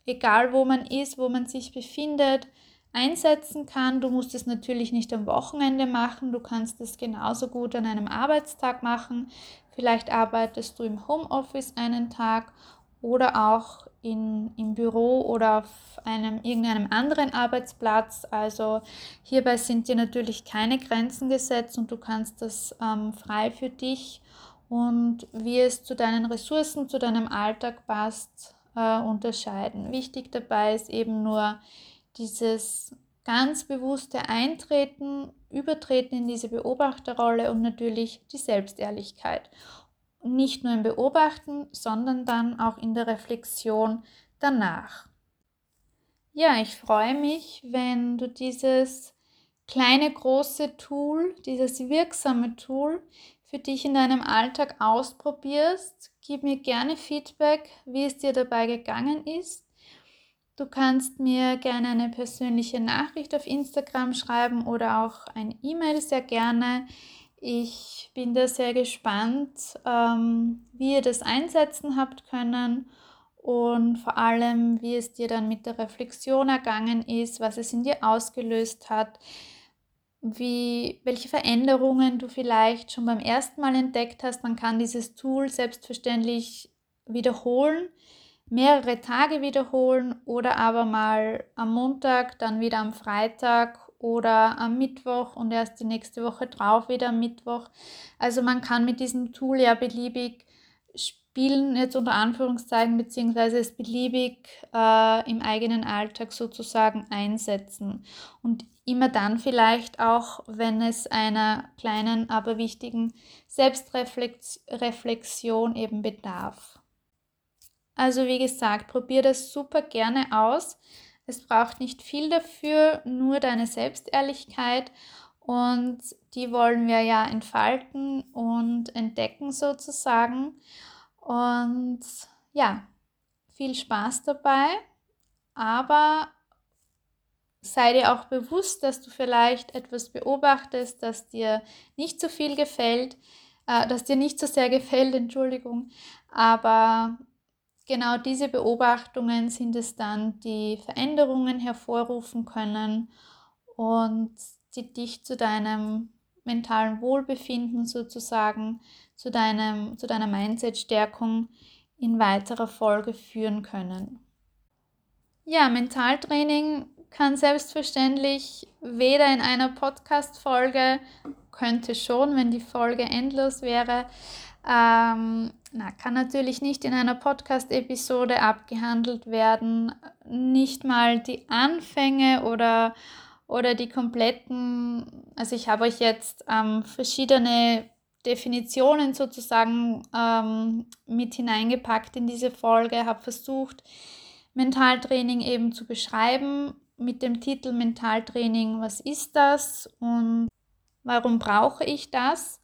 egal wo man ist, wo man sich befindet, einsetzen kann. Du musst es natürlich nicht am Wochenende machen, du kannst es genauso gut an einem Arbeitstag machen. Vielleicht arbeitest du im Homeoffice einen Tag oder auch in, im Büro oder auf einem, irgendeinem anderen Arbeitsplatz. Also hierbei sind dir natürlich keine Grenzen gesetzt und du kannst das ähm, frei für dich und wie es zu deinen Ressourcen, zu deinem Alltag passt, äh, unterscheiden. Wichtig dabei ist eben nur dieses ganz bewusste Eintreten, Übertreten in diese Beobachterrolle und natürlich die Selbstehrlichkeit. Nicht nur im Beobachten, sondern dann auch in der Reflexion danach. Ja, ich freue mich, wenn du dieses kleine große Tool, dieses wirksame Tool für dich in deinem Alltag ausprobierst. Gib mir gerne Feedback, wie es dir dabei gegangen ist. Du kannst mir gerne eine persönliche Nachricht auf Instagram schreiben oder auch ein E-Mail sehr gerne. Ich bin da sehr gespannt, ähm, wie ihr das einsetzen habt können und vor allem, wie es dir dann mit der Reflexion ergangen ist, was es in dir ausgelöst hat wie, welche Veränderungen du vielleicht schon beim ersten Mal entdeckt hast. Man kann dieses Tool selbstverständlich wiederholen, mehrere Tage wiederholen oder aber mal am Montag, dann wieder am Freitag oder am Mittwoch und erst die nächste Woche drauf wieder am Mittwoch. Also man kann mit diesem Tool ja beliebig spielen jetzt unter Anführungszeichen, beziehungsweise es beliebig äh, im eigenen Alltag sozusagen einsetzen. Und immer dann vielleicht auch, wenn es einer kleinen, aber wichtigen Selbstreflexion eben bedarf. Also wie gesagt, probier das super gerne aus. Es braucht nicht viel dafür, nur deine Selbstehrlichkeit und die wollen wir ja entfalten und entdecken sozusagen. Und ja, viel Spaß dabei, aber sei dir auch bewusst, dass du vielleicht etwas beobachtest, das dir nicht so viel gefällt, äh, das dir nicht so sehr gefällt, Entschuldigung, aber genau diese Beobachtungen sind es dann, die Veränderungen hervorrufen können und die dich zu deinem mentalen Wohlbefinden sozusagen, zu, deinem, zu deiner Mindset-Stärkung in weiterer Folge führen können. Ja, Mentaltraining kann selbstverständlich weder in einer Podcast-Folge, könnte schon, wenn die Folge endlos wäre, ähm, na, kann natürlich nicht in einer Podcast-Episode abgehandelt werden, nicht mal die Anfänge oder oder die kompletten, also ich habe euch jetzt ähm, verschiedene Definitionen sozusagen ähm, mit hineingepackt in diese Folge, habe versucht, Mentaltraining eben zu beschreiben mit dem Titel Mentaltraining, was ist das und warum brauche ich das?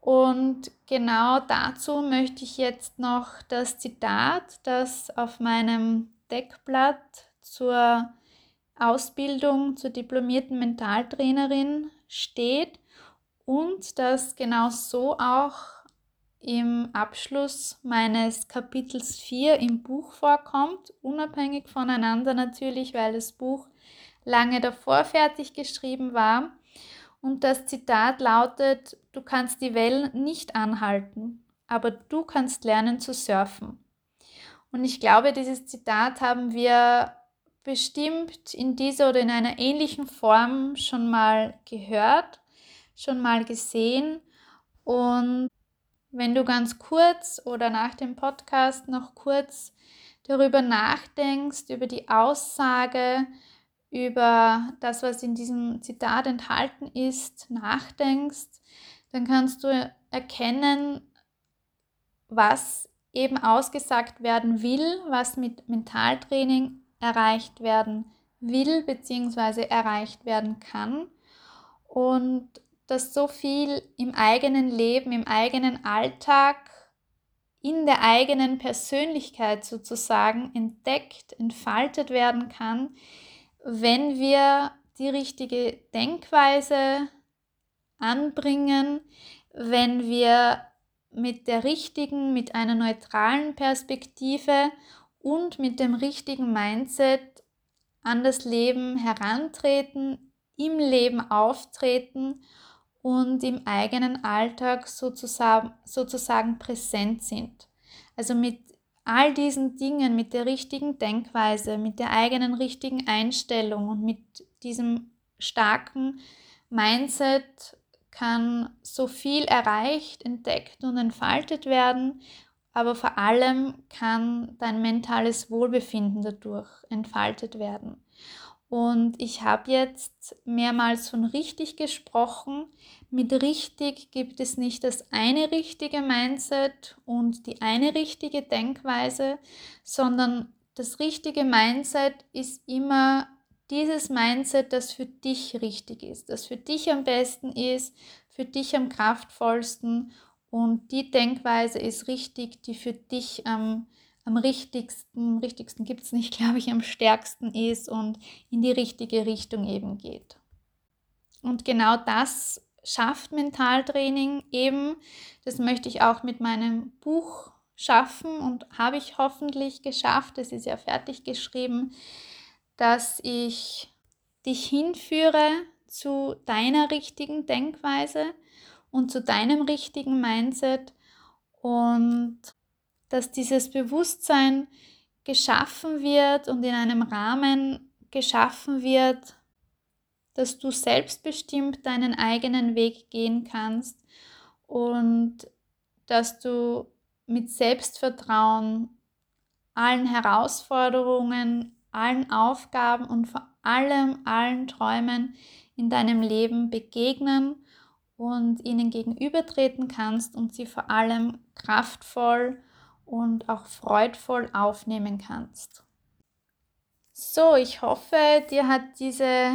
Und genau dazu möchte ich jetzt noch das Zitat, das auf meinem Deckblatt zur Ausbildung zur diplomierten Mentaltrainerin steht und das genau so auch im Abschluss meines Kapitels 4 im Buch vorkommt, unabhängig voneinander natürlich, weil das Buch lange davor fertig geschrieben war. Und das Zitat lautet, du kannst die Wellen nicht anhalten, aber du kannst lernen zu surfen. Und ich glaube, dieses Zitat haben wir bestimmt in dieser oder in einer ähnlichen Form schon mal gehört, schon mal gesehen. Und wenn du ganz kurz oder nach dem Podcast noch kurz darüber nachdenkst, über die Aussage, über das, was in diesem Zitat enthalten ist, nachdenkst, dann kannst du erkennen, was eben ausgesagt werden will, was mit Mentaltraining erreicht werden will bzw. erreicht werden kann und dass so viel im eigenen Leben, im eigenen Alltag, in der eigenen Persönlichkeit sozusagen entdeckt, entfaltet werden kann, wenn wir die richtige Denkweise anbringen, wenn wir mit der richtigen, mit einer neutralen Perspektive und mit dem richtigen Mindset an das Leben herantreten, im Leben auftreten und im eigenen Alltag sozusagen, sozusagen präsent sind. Also mit all diesen Dingen, mit der richtigen Denkweise, mit der eigenen richtigen Einstellung und mit diesem starken Mindset kann so viel erreicht, entdeckt und entfaltet werden aber vor allem kann dein mentales Wohlbefinden dadurch entfaltet werden. Und ich habe jetzt mehrmals von richtig gesprochen. Mit richtig gibt es nicht das eine richtige Mindset und die eine richtige Denkweise, sondern das richtige Mindset ist immer dieses Mindset, das für dich richtig ist, das für dich am besten ist, für dich am kraftvollsten und die Denkweise ist richtig, die für dich am, am richtigsten, richtigsten gibt es nicht, glaube ich, am stärksten ist und in die richtige Richtung eben geht. Und genau das schafft Mentaltraining eben. Das möchte ich auch mit meinem Buch schaffen und habe ich hoffentlich geschafft. Es ist ja fertig geschrieben, dass ich dich hinführe zu deiner richtigen Denkweise, und zu deinem richtigen Mindset und dass dieses Bewusstsein geschaffen wird und in einem Rahmen geschaffen wird, dass du selbstbestimmt deinen eigenen Weg gehen kannst und dass du mit Selbstvertrauen allen Herausforderungen, allen Aufgaben und vor allem allen Träumen in deinem Leben begegnen und ihnen gegenübertreten kannst und sie vor allem kraftvoll und auch freudvoll aufnehmen kannst. So, ich hoffe, dir hat diese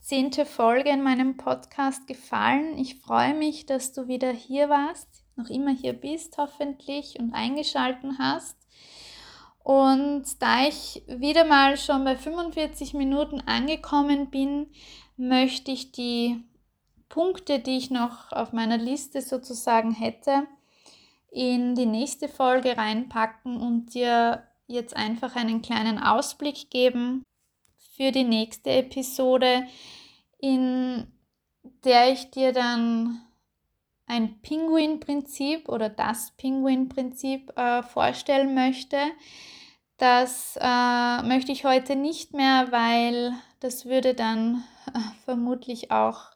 zehnte Folge in meinem Podcast gefallen. Ich freue mich, dass du wieder hier warst, noch immer hier bist hoffentlich und eingeschalten hast. Und da ich wieder mal schon bei 45 Minuten angekommen bin, möchte ich die Punkte, die ich noch auf meiner Liste sozusagen hätte, in die nächste Folge reinpacken und dir jetzt einfach einen kleinen Ausblick geben für die nächste Episode, in der ich dir dann ein Pinguin-Prinzip oder das Pinguin-Prinzip äh, vorstellen möchte. Das äh, möchte ich heute nicht mehr, weil das würde dann äh, vermutlich auch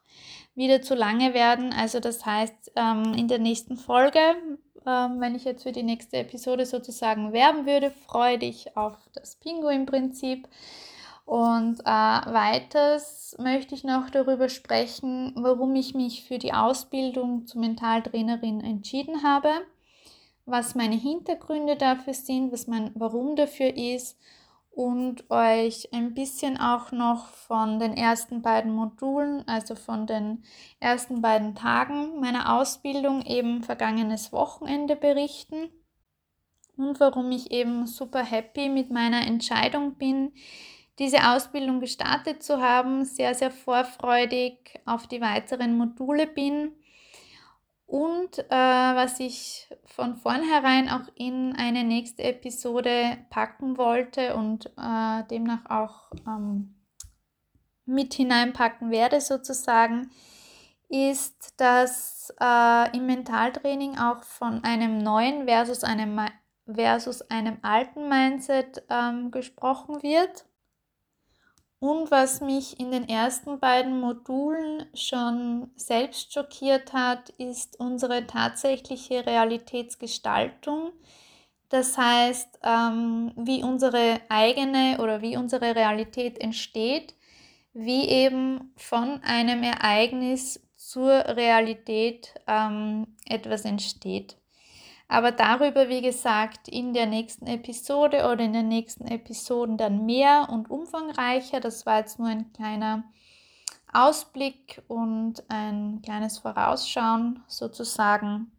wieder zu lange werden. Also das heißt, ähm, in der nächsten Folge, ähm, wenn ich jetzt für die nächste Episode sozusagen werben würde, freue dich auf das Pinguin-Prinzip. Und äh, weiters möchte ich noch darüber sprechen, warum ich mich für die Ausbildung zur Mentaltrainerin entschieden habe, was meine Hintergründe dafür sind, was mein Warum dafür ist und euch ein bisschen auch noch von den ersten beiden Modulen, also von den ersten beiden Tagen meiner Ausbildung eben vergangenes Wochenende berichten. Und warum ich eben super happy mit meiner Entscheidung bin, diese Ausbildung gestartet zu haben, sehr, sehr vorfreudig auf die weiteren Module bin und äh, was ich von vornherein auch in eine nächste Episode packen wollte und äh, demnach auch ähm, mit hineinpacken werde sozusagen, ist, dass äh, im Mentaltraining auch von einem neuen versus einem, versus einem alten Mindset ähm, gesprochen wird. Und was mich in den ersten beiden Modulen schon selbst schockiert hat, ist unsere tatsächliche Realitätsgestaltung. Das heißt, ähm, wie unsere eigene oder wie unsere Realität entsteht, wie eben von einem Ereignis zur Realität ähm, etwas entsteht. Aber darüber, wie gesagt, in der nächsten Episode oder in den nächsten Episoden dann mehr und umfangreicher. Das war jetzt nur ein kleiner Ausblick und ein kleines Vorausschauen sozusagen.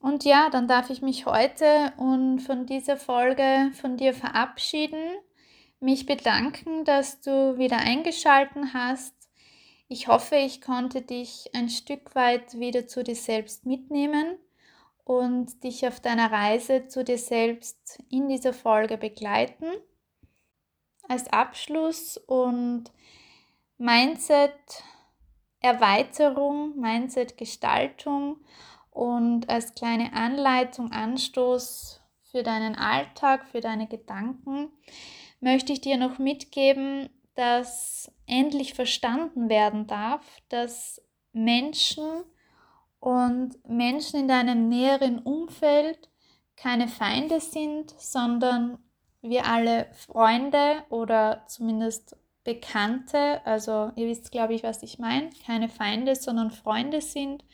Und ja, dann darf ich mich heute und von dieser Folge von dir verabschieden, mich bedanken, dass du wieder eingeschalten hast. Ich hoffe, ich konnte dich ein Stück weit wieder zu dir selbst mitnehmen und dich auf deiner Reise zu dir selbst in dieser Folge begleiten. Als Abschluss und Mindset Erweiterung, Mindset Gestaltung und als kleine Anleitung, Anstoß für deinen Alltag, für deine Gedanken, möchte ich dir noch mitgeben, dass endlich verstanden werden darf, dass Menschen und Menschen in deinem näheren Umfeld keine Feinde sind, sondern wir alle Freunde oder zumindest Bekannte, also ihr wisst, glaube ich, was ich meine, keine Feinde, sondern Freunde sind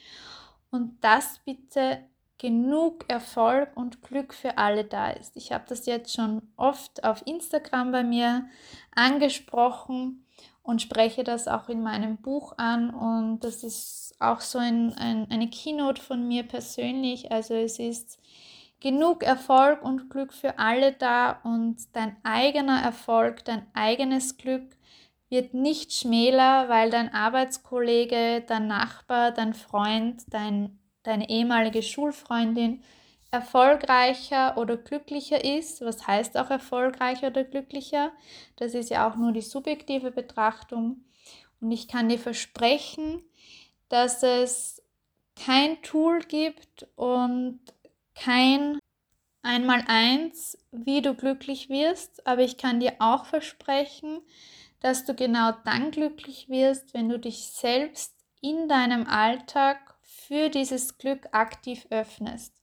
und dass bitte genug Erfolg und Glück für alle da ist. Ich habe das jetzt schon oft auf Instagram bei mir angesprochen und spreche das auch in meinem Buch an und das ist auch so ein, ein, eine Keynote von mir persönlich. Also es ist genug Erfolg und Glück für alle da und dein eigener Erfolg, dein eigenes Glück wird nicht schmäler, weil dein Arbeitskollege, dein Nachbar, dein Freund, dein, deine ehemalige Schulfreundin erfolgreicher oder glücklicher ist. Was heißt auch erfolgreicher oder glücklicher? Das ist ja auch nur die subjektive Betrachtung. Und ich kann dir versprechen, dass es kein Tool gibt und kein Einmaleins, wie du glücklich wirst. Aber ich kann dir auch versprechen, dass du genau dann glücklich wirst, wenn du dich selbst in deinem Alltag für dieses Glück aktiv öffnest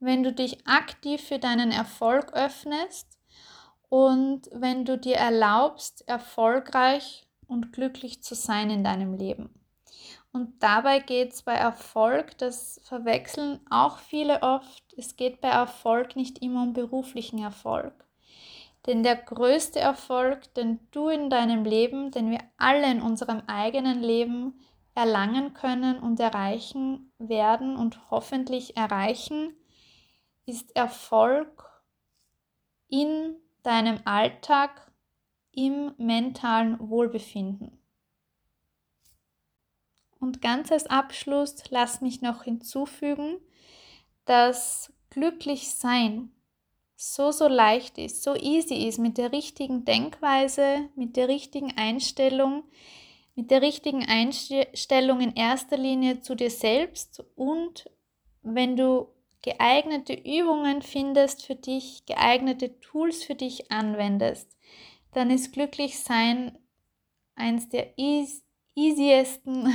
wenn du dich aktiv für deinen Erfolg öffnest und wenn du dir erlaubst, erfolgreich und glücklich zu sein in deinem Leben. Und dabei geht es bei Erfolg, das verwechseln auch viele oft, es geht bei Erfolg nicht immer um beruflichen Erfolg. Denn der größte Erfolg, den du in deinem Leben, den wir alle in unserem eigenen Leben erlangen können und erreichen werden und hoffentlich erreichen, ist Erfolg in deinem Alltag, im mentalen Wohlbefinden. Und ganz als Abschluss lass mich noch hinzufügen, dass glücklich sein so, so leicht ist, so easy ist mit der richtigen Denkweise, mit der richtigen Einstellung, mit der richtigen Einstellung in erster Linie zu dir selbst und wenn du geeignete Übungen findest für dich, geeignete Tools für dich anwendest, dann ist glücklich sein eins der easy easiesten,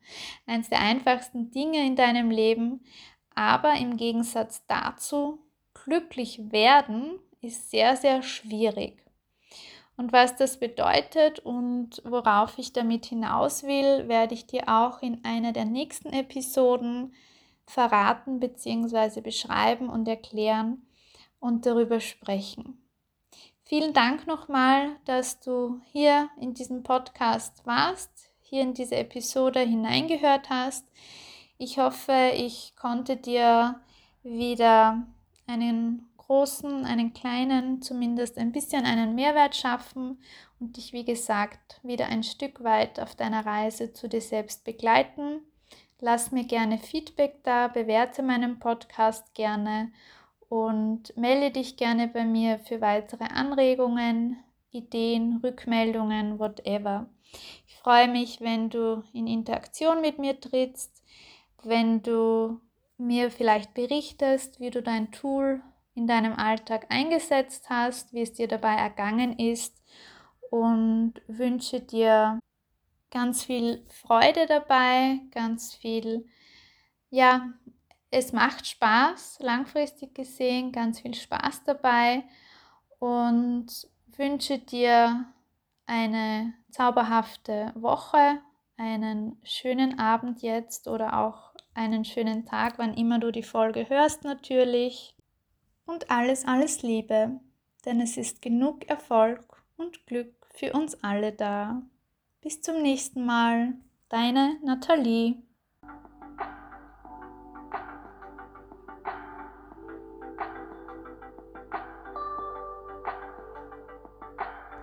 eines der einfachsten Dinge in deinem Leben. Aber im Gegensatz dazu, glücklich werden ist sehr, sehr schwierig. Und was das bedeutet und worauf ich damit hinaus will, werde ich dir auch in einer der nächsten Episoden verraten bzw. beschreiben und erklären und darüber sprechen. Vielen Dank nochmal, dass du hier in diesem Podcast warst hier in diese Episode hineingehört hast. Ich hoffe, ich konnte dir wieder einen großen, einen kleinen, zumindest ein bisschen einen Mehrwert schaffen und dich, wie gesagt, wieder ein Stück weit auf deiner Reise zu dir selbst begleiten. Lass mir gerne Feedback da, bewerte meinen Podcast gerne und melde dich gerne bei mir für weitere Anregungen, Ideen, Rückmeldungen, whatever. Ich freue mich, wenn du in Interaktion mit mir trittst, wenn du mir vielleicht berichtest, wie du dein Tool in deinem Alltag eingesetzt hast, wie es dir dabei ergangen ist und wünsche dir ganz viel Freude dabei, ganz viel, ja, es macht Spaß, langfristig gesehen, ganz viel Spaß dabei und wünsche dir eine zauberhafte Woche, einen schönen Abend jetzt oder auch einen schönen Tag, wann immer du die Folge hörst natürlich. Und alles, alles Liebe, denn es ist genug Erfolg und Glück für uns alle da. Bis zum nächsten Mal, deine Nathalie.